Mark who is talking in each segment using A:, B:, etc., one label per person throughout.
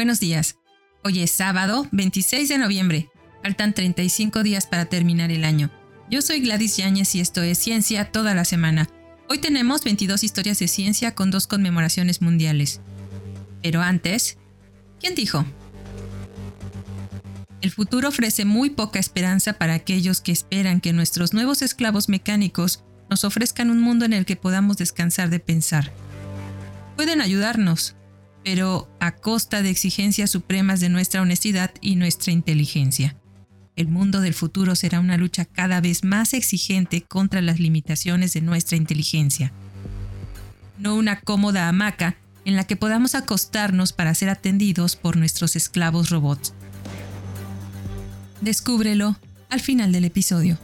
A: Buenos días. Hoy es sábado 26 de noviembre. Faltan 35 días para terminar el año. Yo soy Gladys Yáñez y esto es Ciencia toda la semana. Hoy tenemos 22 historias de ciencia con dos conmemoraciones mundiales. Pero antes, ¿quién dijo? El futuro ofrece muy poca esperanza para aquellos que esperan que nuestros nuevos esclavos mecánicos nos ofrezcan un mundo en el que podamos descansar de pensar. Pueden ayudarnos, pero a costa de exigencias supremas de nuestra honestidad y nuestra inteligencia. El mundo del futuro será una lucha cada vez más exigente contra las limitaciones de nuestra inteligencia. No una cómoda hamaca en la que podamos acostarnos para ser atendidos por nuestros esclavos robots. Descúbrelo al final del episodio.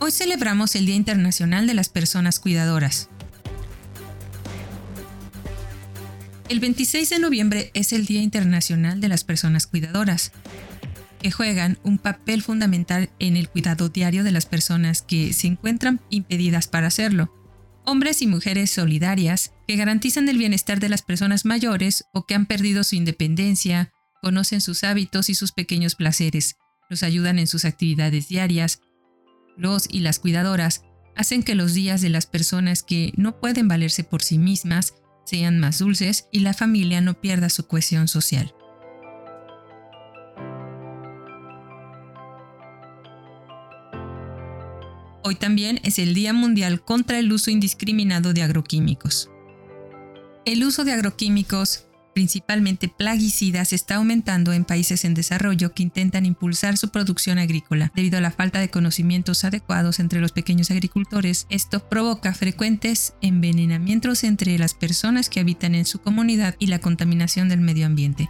A: Hoy celebramos el Día Internacional de las Personas Cuidadoras. El 26 de noviembre es el Día Internacional de las Personas Cuidadoras, que juegan un papel fundamental en el cuidado diario de las personas que se encuentran impedidas para hacerlo. Hombres y mujeres solidarias que garantizan el bienestar de las personas mayores o que han perdido su independencia, conocen sus hábitos y sus pequeños placeres, los ayudan en sus actividades diarias, los y las cuidadoras hacen que los días de las personas que no pueden valerse por sí mismas sean más dulces y la familia no pierda su cohesión social. Hoy también es el Día Mundial contra el uso indiscriminado de agroquímicos. El uso de agroquímicos principalmente plaguicidas, está aumentando en países en desarrollo que intentan impulsar su producción agrícola. Debido a la falta de conocimientos adecuados entre los pequeños agricultores, esto provoca frecuentes envenenamientos entre las personas que habitan en su comunidad y la contaminación del medio ambiente.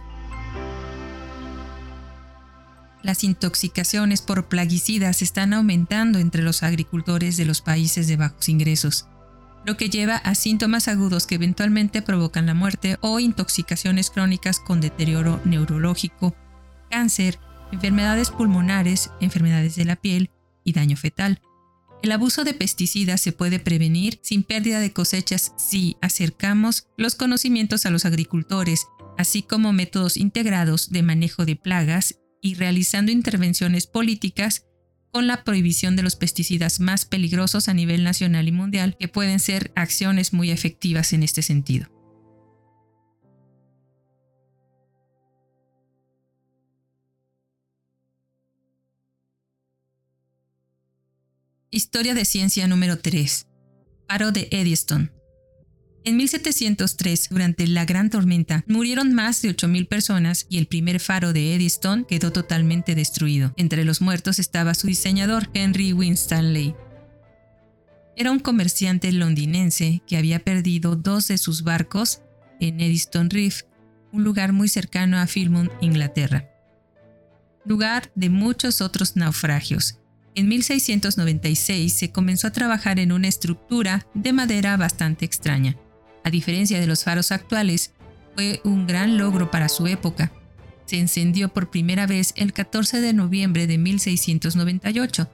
A: Las intoxicaciones por plaguicidas están aumentando entre los agricultores de los países de bajos ingresos lo que lleva a síntomas agudos que eventualmente provocan la muerte o intoxicaciones crónicas con deterioro neurológico, cáncer, enfermedades pulmonares, enfermedades de la piel y daño fetal. El abuso de pesticidas se puede prevenir sin pérdida de cosechas si acercamos los conocimientos a los agricultores, así como métodos integrados de manejo de plagas y realizando intervenciones políticas con la prohibición de los pesticidas más peligrosos a nivel nacional y mundial, que pueden ser acciones muy efectivas en este sentido. Historia de ciencia número 3. Paro de Eddystone. En 1703, durante la Gran Tormenta, murieron más de 8.000 personas y el primer faro de Eddystone quedó totalmente destruido. Entre los muertos estaba su diseñador, Henry Winstanley. Era un comerciante londinense que había perdido dos de sus barcos en Eddystone Reef, un lugar muy cercano a Filmont, Inglaterra. Lugar de muchos otros naufragios. En 1696 se comenzó a trabajar en una estructura de madera bastante extraña a diferencia de los faros actuales, fue un gran logro para su época. Se encendió por primera vez el 14 de noviembre de 1698.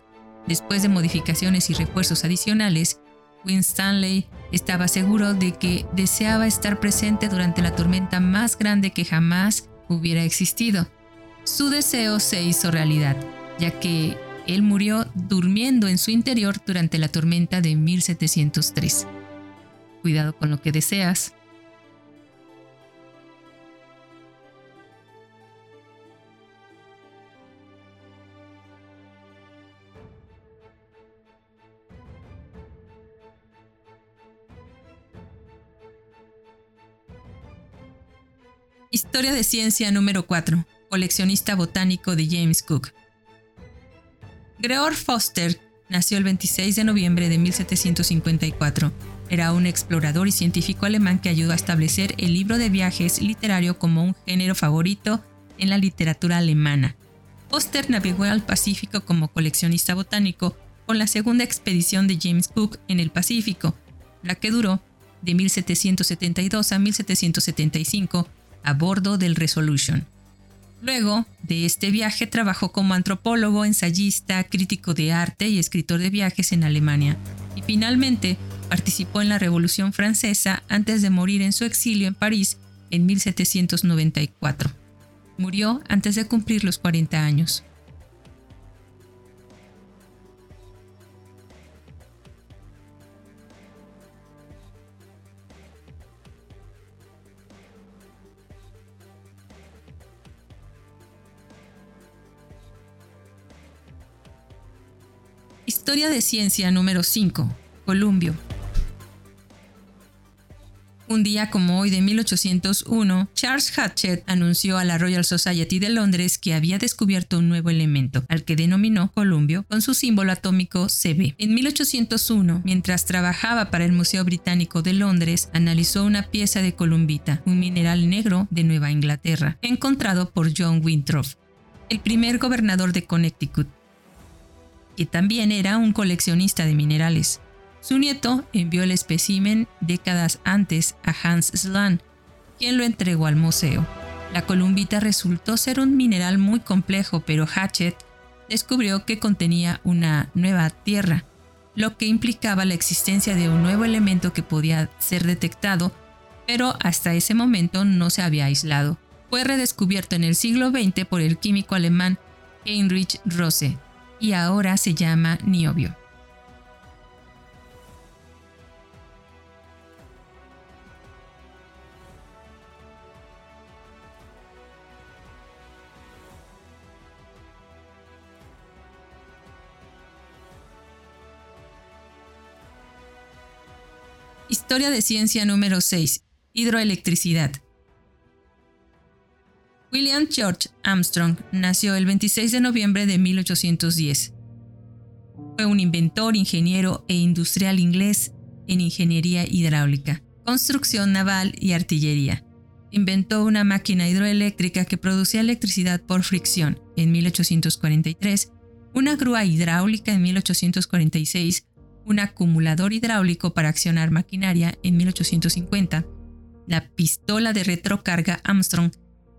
A: Después de modificaciones y refuerzos adicionales, Winstanley estaba seguro de que deseaba estar presente durante la tormenta más grande que jamás hubiera existido. Su deseo se hizo realidad, ya que él murió durmiendo en su interior durante la tormenta de 1703 cuidado con lo que deseas. Historia de ciencia número 4. Coleccionista botánico de James Cook. Greor Foster nació el 26 de noviembre de 1754 era un explorador y científico alemán que ayudó a establecer el libro de viajes literario como un género favorito en la literatura alemana. Foster navegó al Pacífico como coleccionista botánico con la segunda expedición de James Cook en el Pacífico, la que duró de 1772 a 1775 a bordo del Resolution. Luego de este viaje trabajó como antropólogo, ensayista, crítico de arte y escritor de viajes en Alemania. Y finalmente Participó en la Revolución Francesa antes de morir en su exilio en París en 1794. Murió antes de cumplir los 40 años. Historia de ciencia número 5. Columbio. Un día como hoy de 1801, Charles Hatchett anunció a la Royal Society de Londres que había descubierto un nuevo elemento, al que denominó columbio, con su símbolo atómico Cb. En 1801, mientras trabajaba para el Museo Británico de Londres, analizó una pieza de columbita, un mineral negro de Nueva Inglaterra, encontrado por John Winthrop, el primer gobernador de Connecticut, que también era un coleccionista de minerales. Su nieto envió el espécimen décadas antes a Hans Slan, quien lo entregó al museo. La columbita resultó ser un mineral muy complejo, pero Hatchett descubrió que contenía una nueva tierra, lo que implicaba la existencia de un nuevo elemento que podía ser detectado, pero hasta ese momento no se había aislado. Fue redescubierto en el siglo XX por el químico alemán Heinrich Rose, y ahora se llama niobio. Historia de ciencia número 6. Hidroelectricidad. William George Armstrong nació el 26 de noviembre de 1810. Fue un inventor, ingeniero e industrial inglés en ingeniería hidráulica, construcción naval y artillería. Inventó una máquina hidroeléctrica que producía electricidad por fricción en 1843, una grúa hidráulica en 1846, un acumulador hidráulico para accionar maquinaria en 1850, la pistola de retrocarga Armstrong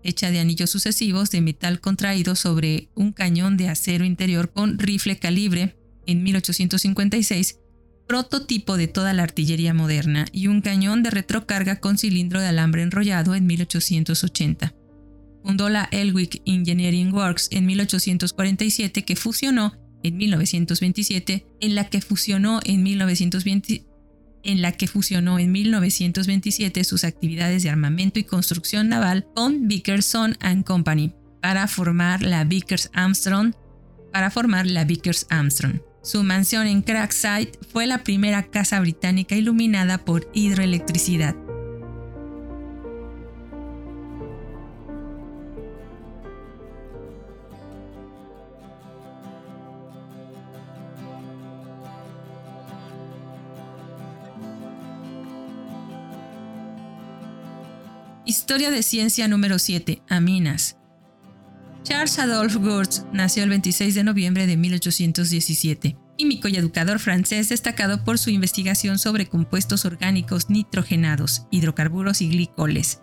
A: hecha de anillos sucesivos de metal contraído sobre un cañón de acero interior con rifle calibre en 1856, prototipo de toda la artillería moderna, y un cañón de retrocarga con cilindro de alambre enrollado en 1880. Fundó la Elwick Engineering Works en 1847 que fusionó en 1927, en la que fusionó en 1920, en la que fusionó en 1927 sus actividades de armamento y construcción naval con Vickerson Company para formar la Vickers Armstrong, para formar la Vickers Armstrong. Su mansión en Crackside fue la primera casa británica iluminada por hidroelectricidad. Historia de ciencia número 7. Aminas. Charles Adolphe Gurtz nació el 26 de noviembre de 1817, químico y educador francés destacado por su investigación sobre compuestos orgánicos nitrogenados, hidrocarburos y glicoles.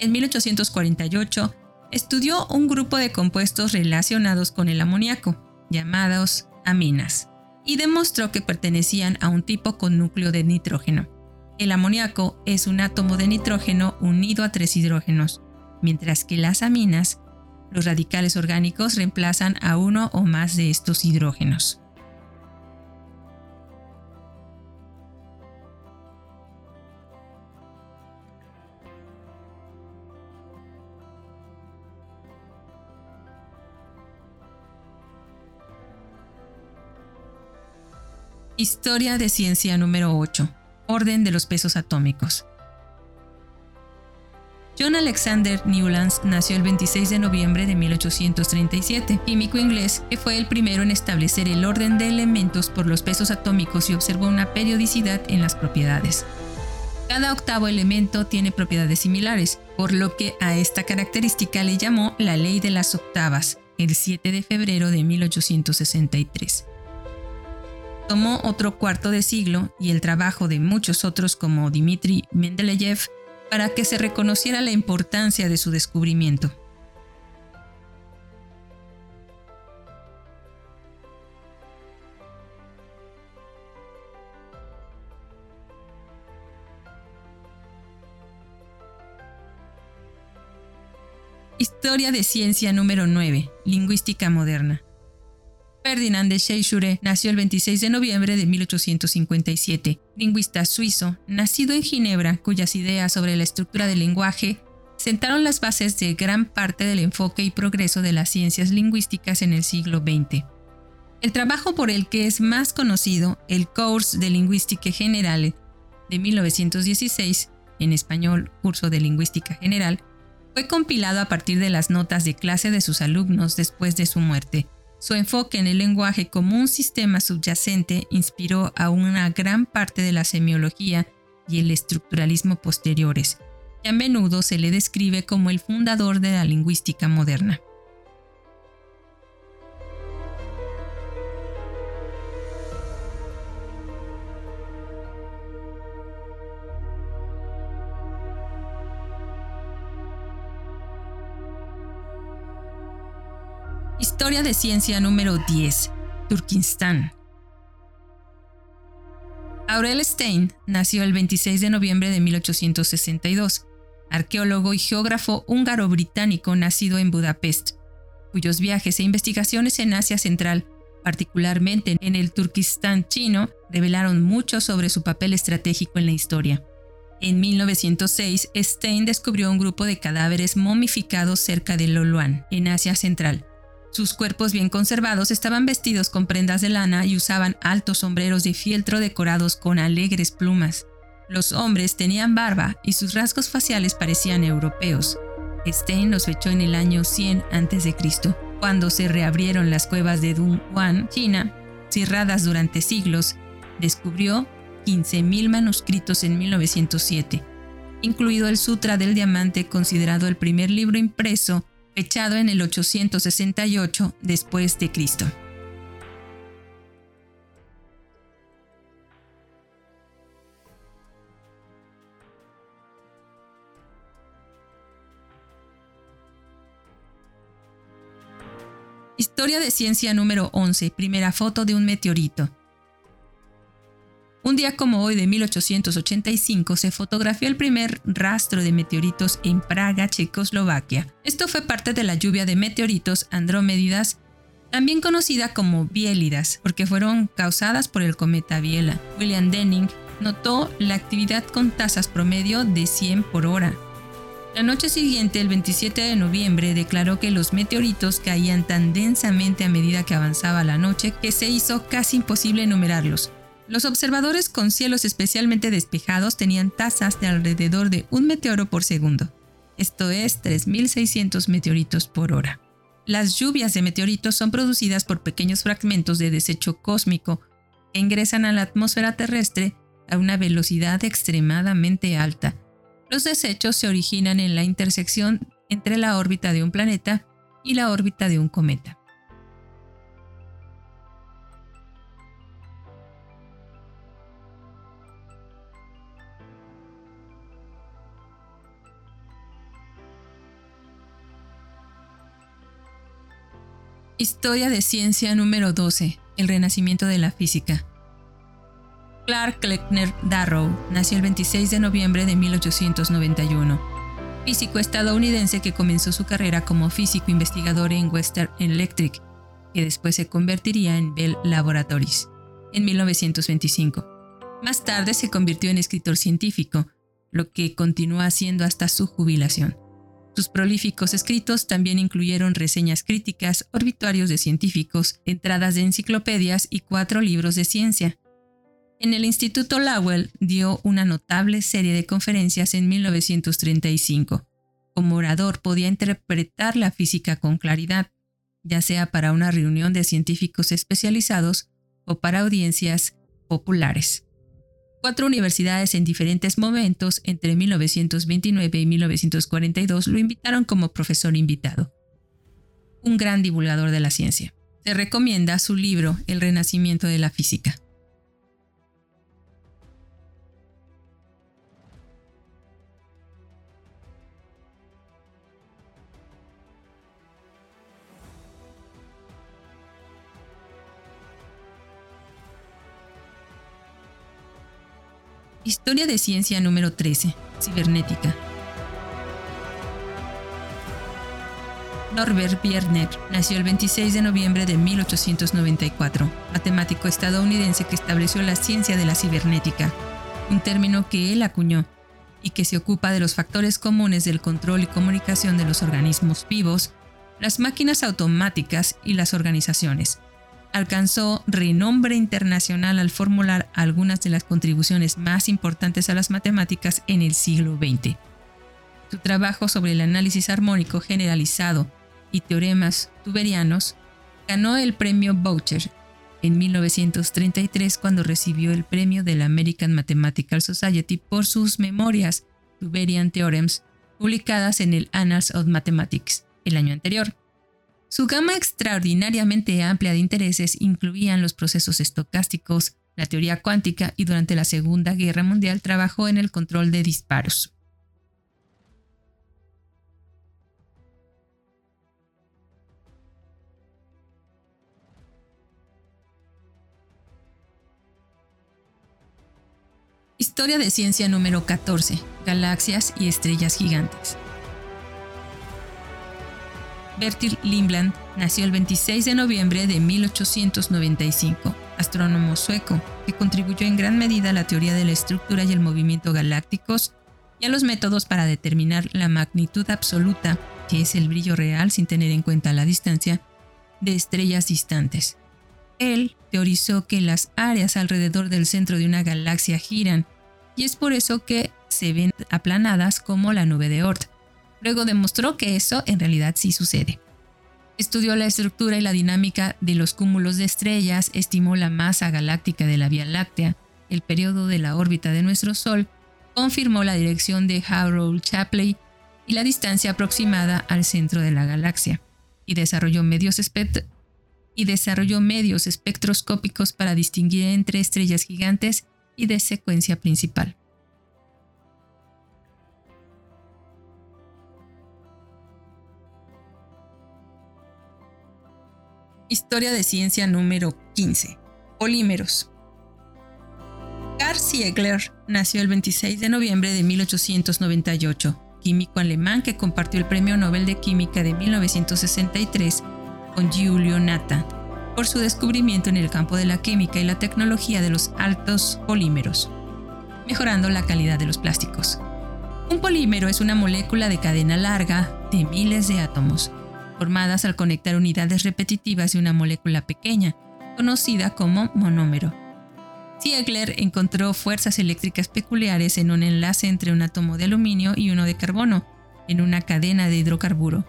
A: En 1848, estudió un grupo de compuestos relacionados con el amoníaco, llamados aminas, y demostró que pertenecían a un tipo con núcleo de nitrógeno. El amoníaco es un átomo de nitrógeno unido a tres hidrógenos, mientras que las aminas, los radicales orgánicos, reemplazan a uno o más de estos hidrógenos. Historia de ciencia número 8. Orden de los pesos atómicos. John Alexander Newlands nació el 26 de noviembre de 1837, químico inglés que fue el primero en establecer el orden de elementos por los pesos atómicos y observó una periodicidad en las propiedades. Cada octavo elemento tiene propiedades similares, por lo que a esta característica le llamó la ley de las octavas, el 7 de febrero de 1863 Tomó otro cuarto de siglo y el trabajo de muchos otros como Dmitri Mendeleev para que se reconociera la importancia de su descubrimiento. Historia de ciencia número 9. Lingüística moderna. Ferdinand de Saussure nació el 26 de noviembre de 1857, lingüista suizo, nacido en Ginebra, cuyas ideas sobre la estructura del lenguaje sentaron las bases de gran parte del enfoque y progreso de las ciencias lingüísticas en el siglo XX. El trabajo por el que es más conocido, el Cours de Lingüística General de 1916, en español Curso de Lingüística General, fue compilado a partir de las notas de clase de sus alumnos después de su muerte. Su enfoque en el lenguaje como un sistema subyacente inspiró a una gran parte de la semiología y el estructuralismo posteriores, y a menudo se le describe como el fundador de la lingüística moderna. De ciencia número 10. Turkistán. Aurel Stein nació el 26 de noviembre de 1862 arqueólogo y geógrafo húngaro-británico nacido en Budapest, cuyos viajes e investigaciones en Asia Central, particularmente en el Turquistán chino, revelaron mucho sobre su papel estratégico en la historia. En 1906, Stein descubrió un grupo de cadáveres momificados cerca de Loluan, en Asia Central. Sus cuerpos bien conservados estaban vestidos con prendas de lana y usaban altos sombreros de fieltro decorados con alegres plumas. Los hombres tenían barba y sus rasgos faciales parecían europeos. Stein los fechó en el año 100 a.C., cuando se reabrieron las cuevas de Dunhuan, China, cerradas durante siglos, descubrió 15.000 manuscritos en 1907, incluido el Sutra del Diamante, considerado el primer libro impreso, fechado en el 868 después de Cristo. Historia de ciencia número 11, primera foto de un meteorito. Un día como hoy de 1885 se fotografió el primer rastro de meteoritos en Praga, Checoslovaquia. Esto fue parte de la lluvia de meteoritos andrómedidas, también conocida como biélidas, porque fueron causadas por el cometa Biela. William Denning notó la actividad con tasas promedio de 100 por hora, la noche siguiente, el 27 de noviembre, declaró que los meteoritos caían tan densamente a medida que avanzaba la noche que se hizo casi imposible enumerarlos. Los observadores con cielos especialmente despejados tenían tasas de alrededor de un meteoro por segundo, esto es 3.600 meteoritos por hora. Las lluvias de meteoritos son producidas por pequeños fragmentos de desecho cósmico que ingresan a la atmósfera terrestre a una velocidad extremadamente alta los desechos se originan en la intersección entre la órbita de un planeta y la órbita de un cometa. Historia de ciencia número 12. El renacimiento de la física. Clark Kleckner Darrow nació el 26 de noviembre de 1891, físico estadounidense que comenzó su carrera como físico investigador en Western Electric, que después se convertiría en Bell Laboratories en 1925. Más tarde se convirtió en escritor científico, lo que continuó haciendo hasta su jubilación. Sus prolíficos escritos también incluyeron reseñas críticas, obituarios de científicos, entradas de enciclopedias y cuatro libros de ciencia, en el Instituto Lowell dio una notable serie de conferencias en 1935. Como orador podía interpretar la física con claridad, ya sea para una reunión de científicos especializados o para audiencias populares. Cuatro universidades en diferentes momentos entre 1929 y 1942 lo invitaron como profesor invitado. Un gran divulgador de la ciencia. Se recomienda su libro El Renacimiento de la Física. Historia de ciencia número 13. Cibernética. Norbert Wiener nació el 26 de noviembre de 1894, matemático estadounidense que estableció la ciencia de la cibernética, un término que él acuñó y que se ocupa de los factores comunes del control y comunicación de los organismos vivos, las máquinas automáticas y las organizaciones. Alcanzó renombre internacional al formular algunas de las contribuciones más importantes a las matemáticas en el siglo XX. Su trabajo sobre el análisis armónico generalizado y teoremas tuberianos ganó el premio Boucher en 1933 cuando recibió el premio de la American Mathematical Society por sus memorias Tuberian Theorems publicadas en el Annals of Mathematics el año anterior. Su gama extraordinariamente amplia de intereses incluían los procesos estocásticos, la teoría cuántica y durante la Segunda Guerra Mundial trabajó en el control de disparos. Historia de ciencia número 14. Galaxias y estrellas gigantes. Bertil Lindblad nació el 26 de noviembre de 1895, astrónomo sueco que contribuyó en gran medida a la teoría de la estructura y el movimiento galácticos y a los métodos para determinar la magnitud absoluta, que es el brillo real sin tener en cuenta la distancia, de estrellas distantes. Él teorizó que las áreas alrededor del centro de una galaxia giran y es por eso que se ven aplanadas como la nube de Oort. Luego demostró que eso en realidad sí sucede. Estudió la estructura y la dinámica de los cúmulos de estrellas, estimó la masa galáctica de la Vía Láctea, el periodo de la órbita de nuestro Sol, confirmó la dirección de Harrow Shapley y la distancia aproximada al centro de la galaxia, y desarrolló medios, y desarrolló medios espectroscópicos para distinguir entre estrellas gigantes y de secuencia principal. Historia de ciencia número 15. Polímeros. Carl Siegler nació el 26 de noviembre de 1898, químico alemán que compartió el Premio Nobel de Química de 1963 con Giulio Natta por su descubrimiento en el campo de la química y la tecnología de los altos polímeros, mejorando la calidad de los plásticos. Un polímero es una molécula de cadena larga de miles de átomos, formadas al conectar unidades repetitivas de una molécula pequeña, conocida como monómero. Ziegler encontró fuerzas eléctricas peculiares en un enlace entre un átomo de aluminio y uno de carbono, en una cadena de hidrocarburo.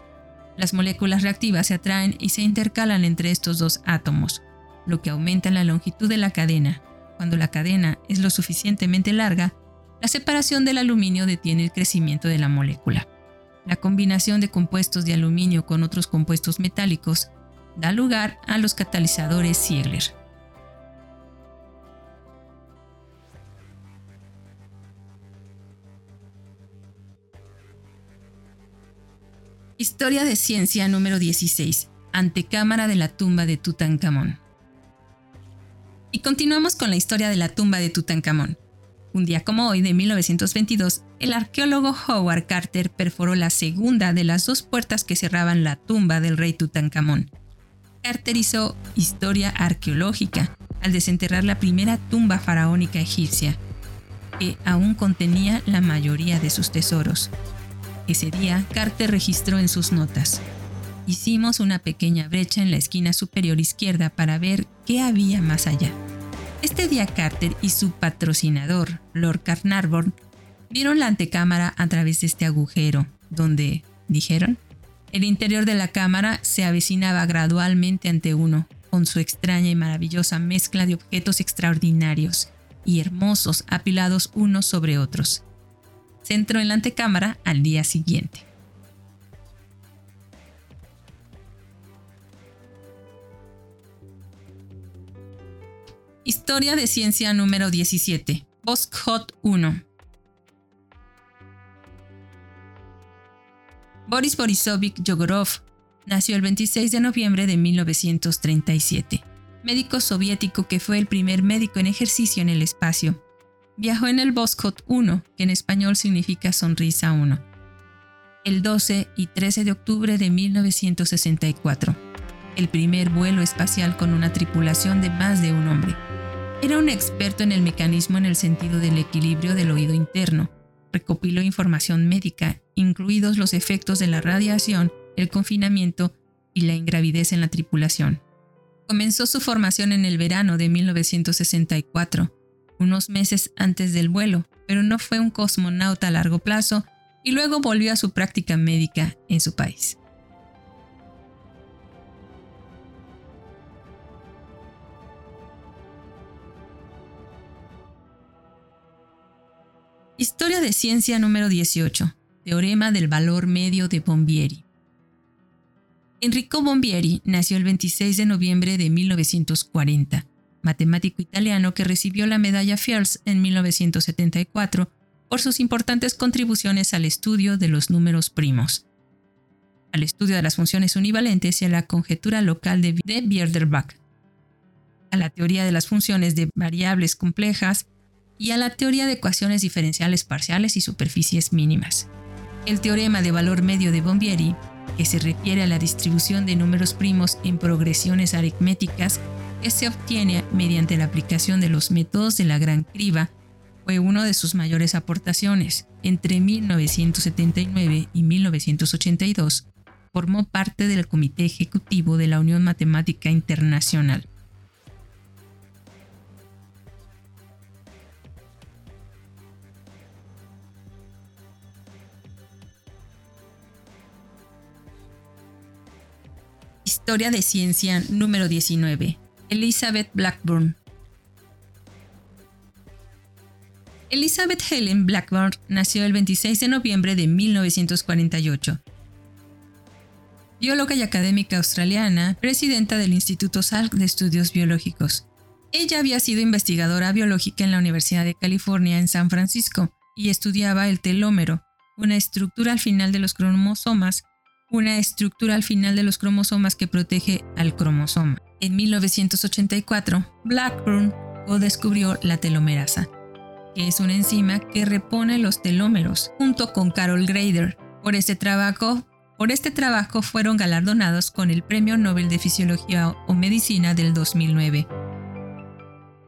A: Las moléculas reactivas se atraen y se intercalan entre estos dos átomos, lo que aumenta la longitud de la cadena. Cuando la cadena es lo suficientemente larga, la separación del aluminio detiene el crecimiento de la molécula. La combinación de compuestos de aluminio con otros compuestos metálicos da lugar a los catalizadores Ziegler. Historia de ciencia número 16. Antecámara de la tumba de Tutankamón. Y continuamos con la historia de la tumba de Tutankamón. Un día como hoy de 1922, el arqueólogo Howard Carter perforó la segunda de las dos puertas que cerraban la tumba del rey Tutankamón. Carter hizo historia arqueológica al desenterrar la primera tumba faraónica egipcia, que aún contenía la mayoría de sus tesoros. Ese día, Carter registró en sus notas. Hicimos una pequeña brecha en la esquina superior izquierda para ver qué había más allá. Este día Carter y su patrocinador, Lord Carnarvon, vieron la antecámara a través de este agujero, donde, dijeron, el interior de la cámara se avecinaba gradualmente ante uno, con su extraña y maravillosa mezcla de objetos extraordinarios y hermosos apilados unos sobre otros se entró en la antecámara al día siguiente. Historia de ciencia número 17. Hot 1. Boris Borisovich Yogorov nació el 26 de noviembre de 1937, médico soviético que fue el primer médico en ejercicio en el espacio Viajó en el Voskhod 1, que en español significa sonrisa 1. el 12 y 13 de octubre de 1964, el primer vuelo espacial con una tripulación de más de un hombre. Era un experto en el mecanismo en el sentido del equilibrio del oído interno. Recopiló información médica, incluidos los efectos de la radiación, el confinamiento y la ingravidez en la tripulación. Comenzó su formación en el verano de 1964, unos meses antes del vuelo, pero no fue un cosmonauta a largo plazo y luego volvió a su práctica médica en su país. De ciencia número 18. Teorema del valor medio de Bombieri. Enrico Bombieri nació el 26 de noviembre de 1940, matemático italiano que recibió la medalla Fields en 1974 por sus importantes contribuciones al estudio de los números primos, al estudio de las funciones univalentes y a la conjetura local de Bierderbach, a la teoría de las funciones de variables complejas y a la teoría de ecuaciones diferenciales parciales y superficies mínimas. El teorema de valor medio de Bombieri, que se refiere a la distribución de números primos en progresiones aritméticas que se obtiene mediante la aplicación de los métodos de la gran criba, fue una de sus mayores aportaciones. Entre 1979 y 1982 formó parte del Comité Ejecutivo de la Unión Matemática Internacional. Historia de Ciencia número 19. Elizabeth Blackburn. Elizabeth Helen Blackburn nació el 26 de noviembre de 1948. Bióloga y académica australiana, presidenta del Instituto Salk de Estudios Biológicos. Ella había sido investigadora biológica en la Universidad de California en San Francisco y estudiaba el telómero, una estructura al final de los cromosomas una estructura al final de los cromosomas que protege al cromosoma. En 1984, Blackburn descubrió la telomerasa, que es una enzima que repone los telómeros, junto con Carol Grader. Por este trabajo, por este trabajo fueron galardonados con el Premio Nobel de Fisiología o Medicina del 2009,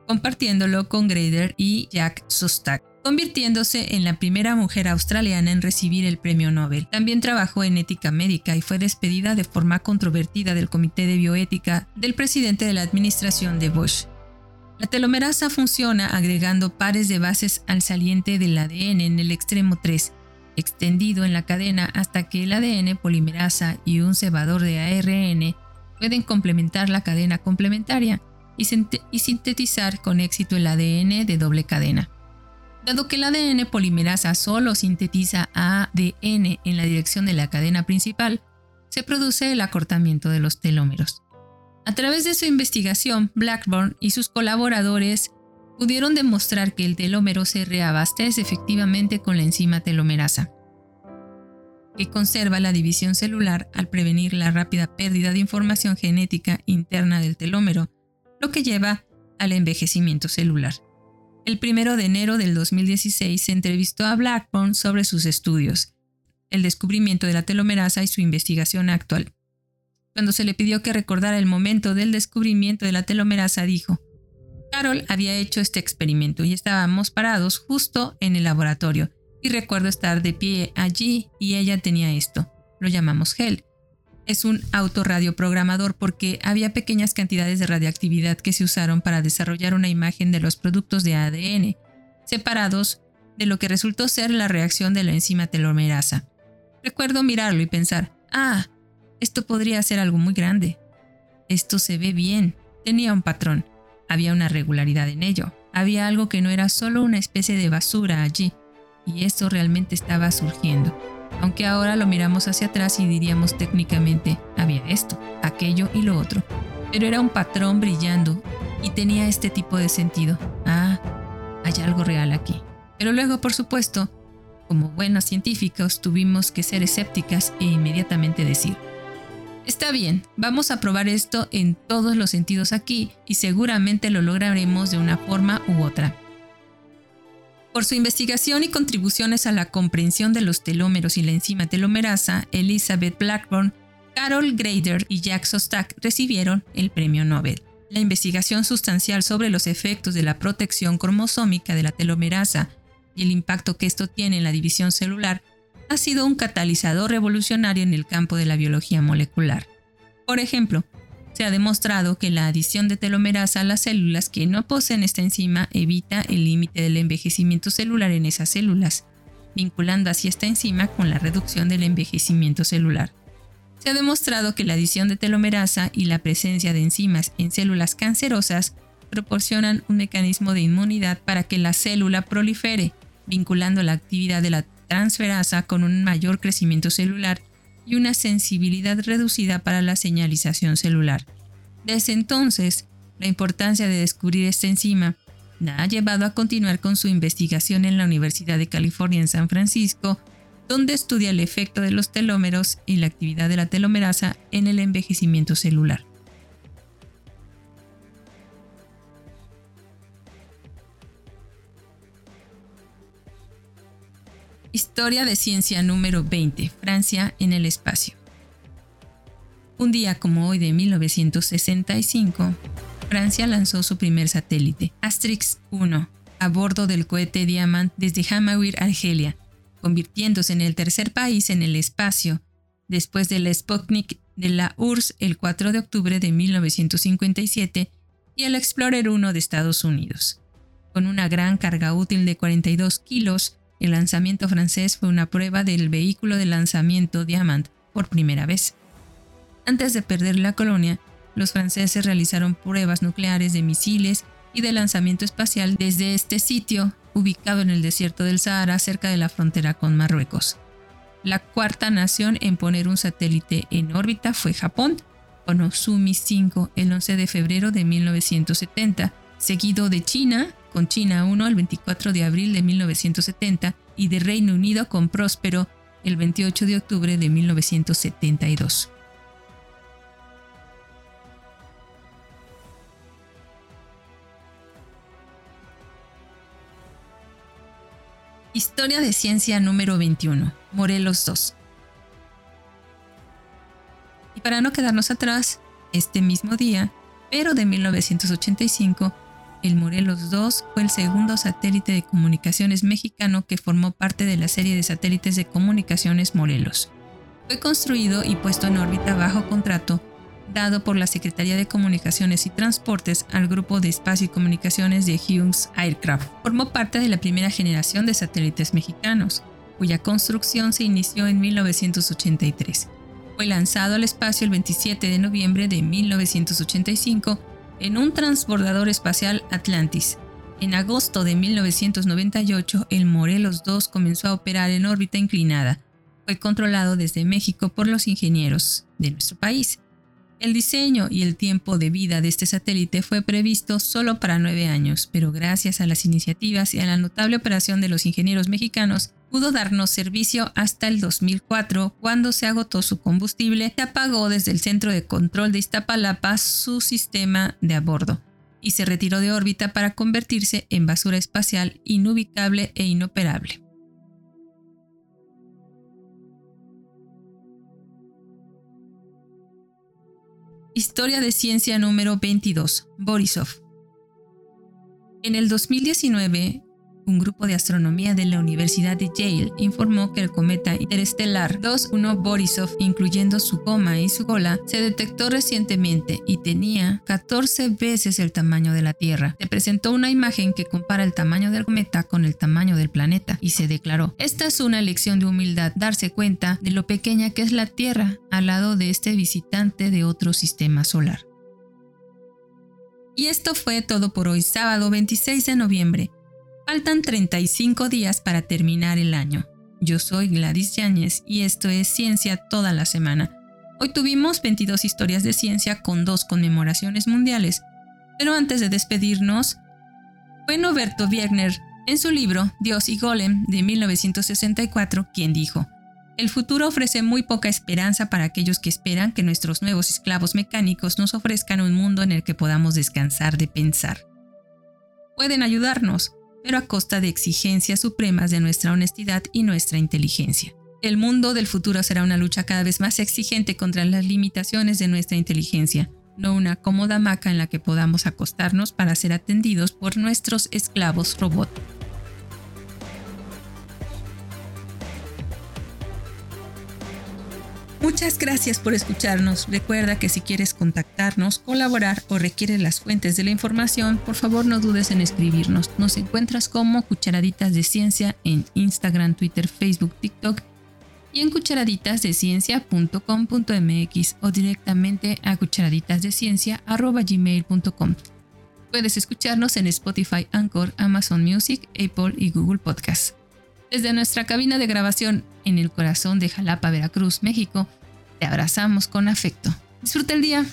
A: compartiéndolo con Grader y Jack Szostak convirtiéndose en la primera mujer australiana en recibir el premio Nobel. También trabajó en ética médica y fue despedida de forma controvertida del Comité de Bioética del presidente de la administración de Bush. La telomerasa funciona agregando pares de bases al saliente del ADN en el extremo 3, extendido en la cadena hasta que el ADN polimerasa y un cebador de ARN pueden complementar la cadena complementaria y, sintetizar con éxito el ADN de doble cadena. Dado que el ADN polimerasa solo sintetiza ADN en la dirección de la cadena principal, se produce el acortamiento de los telómeros. A través de su investigación, Blackburn y sus colaboradores pudieron demostrar que el telómero se reabastece efectivamente con la enzima telomerasa, que conserva la división celular al prevenir la rápida pérdida de información genética interna del telómero, lo que lleva al envejecimiento celular. El 1 de enero del 2016 se entrevistó a Blackburn sobre sus estudios, el descubrimiento de la telomerasa y su investigación actual. Cuando se le pidió que recordara el momento del descubrimiento de la telomerasa, dijo, Carol había hecho este experimento y estábamos parados justo en el laboratorio, y recuerdo estar de pie allí y ella tenía esto. Lo llamamos gel es un autorradioprogramador porque había pequeñas cantidades de radiactividad que se usaron para desarrollar una imagen de los productos de ADN, separados de lo que resultó ser la reacción de la enzima telomerasa. Recuerdo mirarlo y pensar, ah, esto podría ser algo muy grande. Esto se ve bien, tenía un patrón, había una regularidad en ello, había algo que no era solo una especie de basura allí, y esto realmente estaba surgiendo aunque ahora lo miramos hacia atrás y diríamos técnicamente, había esto, aquello y lo otro, pero era un patrón brillando y tenía este tipo de sentido. Ah, hay algo real aquí. Pero luego, por supuesto, como buenos científicos, tuvimos que ser escépticas e inmediatamente decir, Está bien, vamos a probar esto en todos los sentidos aquí y seguramente lo lograremos de una forma u otra. Por su investigación y contribuciones a la comprensión de los telómeros y la enzima telomerasa, Elizabeth Blackburn, Carol Grader y Jack Sostak recibieron el premio Nobel. La investigación sustancial sobre los efectos de la protección cromosómica de la telomerasa y el impacto que esto tiene en la división celular ha sido un catalizador revolucionario en el campo de la biología molecular. Por ejemplo, se ha demostrado que la adición de telomerasa a las células que no poseen esta enzima evita el límite del envejecimiento celular en esas células, vinculando así esta enzima con la reducción del envejecimiento celular. Se ha demostrado que la adición de telomerasa y la presencia de enzimas en células cancerosas proporcionan un mecanismo de inmunidad para que la célula prolifere, vinculando la actividad de la transferasa con un mayor crecimiento celular y una sensibilidad reducida para la señalización celular. Desde entonces, la importancia de descubrir esta enzima la ha llevado a continuar con su investigación en la Universidad de California en San Francisco, donde estudia el efecto de los telómeros y la actividad de la telomerasa en el envejecimiento celular. Historia de ciencia número 20. Francia en el espacio. Un día como hoy de 1965, Francia lanzó su primer satélite, Asterix 1, a bordo del cohete Diamant desde Hamawir, Argelia, convirtiéndose en el tercer país en el espacio, después del Sputnik de la URSS el 4 de octubre de 1957 y el Explorer 1 de Estados Unidos. Con una gran carga útil de 42 kilos, el lanzamiento francés fue una prueba del vehículo de lanzamiento Diamant por primera vez. Antes de perder la colonia, los franceses realizaron pruebas nucleares de misiles y de lanzamiento espacial desde este sitio, ubicado en el desierto del Sahara cerca de la frontera con Marruecos. La cuarta nación en poner un satélite en órbita fue Japón, con Osumi 5 el 11 de febrero de 1970, seguido de China con China 1 el 24 de abril de 1970 y de Reino Unido con Próspero el 28 de octubre de 1972. Historia de ciencia número 21, Morelos 2. Y para no quedarnos atrás, este mismo día, pero de 1985, el Morelos 2 fue el segundo satélite de comunicaciones mexicano que formó parte de la serie de satélites de comunicaciones Morelos. Fue construido y puesto en órbita bajo contrato dado por la Secretaría de Comunicaciones y Transportes al Grupo de Espacio y Comunicaciones de Hughes Aircraft. Formó parte de la primera generación de satélites mexicanos, cuya construcción se inició en 1983. Fue lanzado al espacio el 27 de noviembre de 1985 en un transbordador espacial Atlantis. En agosto de 1998, el Morelos 2 comenzó a operar en órbita inclinada. Fue controlado desde México por los ingenieros de nuestro país. El diseño y el tiempo de vida de este satélite fue previsto solo para nueve años, pero gracias a las iniciativas y a la notable operación de los ingenieros mexicanos, pudo darnos servicio hasta el 2004, cuando se agotó su combustible, se apagó desde el centro de control de Iztapalapa su sistema de a bordo y se retiró de órbita para convertirse en basura espacial inubicable e inoperable. Historia de ciencia número 22. Borisov. En el 2019, un grupo de astronomía de la Universidad de Yale informó que el cometa interestelar 21 Borisov, incluyendo su coma y su cola, se detectó recientemente y tenía 14 veces el tamaño de la Tierra. Se presentó una imagen que compara el tamaño del cometa con el tamaño del planeta y se declaró, esta es una lección de humildad, darse cuenta de lo pequeña que es la Tierra al lado de este visitante de otro sistema solar. Y esto fue todo por hoy, sábado 26 de noviembre. Faltan 35 días para terminar el año. Yo soy Gladys Yáñez y esto es Ciencia toda la semana. Hoy tuvimos 22 historias de ciencia con dos conmemoraciones mundiales. Pero antes de despedirnos, fue Noberto Wiener en su libro Dios y Golem de 1964 quien dijo, el futuro ofrece muy poca esperanza para aquellos que esperan que nuestros nuevos esclavos mecánicos nos ofrezcan un mundo en el que podamos descansar de pensar. Pueden ayudarnos, pero a costa de exigencias supremas de nuestra honestidad y nuestra inteligencia. El mundo del futuro será una lucha cada vez más exigente contra las limitaciones de nuestra inteligencia, no una cómoda hamaca en la que podamos acostarnos para ser atendidos por nuestros esclavos robot. Muchas gracias por escucharnos. Recuerda que si quieres contactarnos, colaborar o requieres las fuentes de la información, por favor no dudes en escribirnos. Nos encuentras como Cucharaditas de Ciencia en Instagram, Twitter, Facebook, TikTok y en cucharaditasdeciencia.com.mx o directamente a cucharaditasdeciencia.gmail.com. Puedes escucharnos en Spotify, Anchor, Amazon Music, Apple y Google Podcasts. Desde nuestra cabina de grabación en el corazón de Jalapa, Veracruz, México, te abrazamos con afecto. Disfruta el día.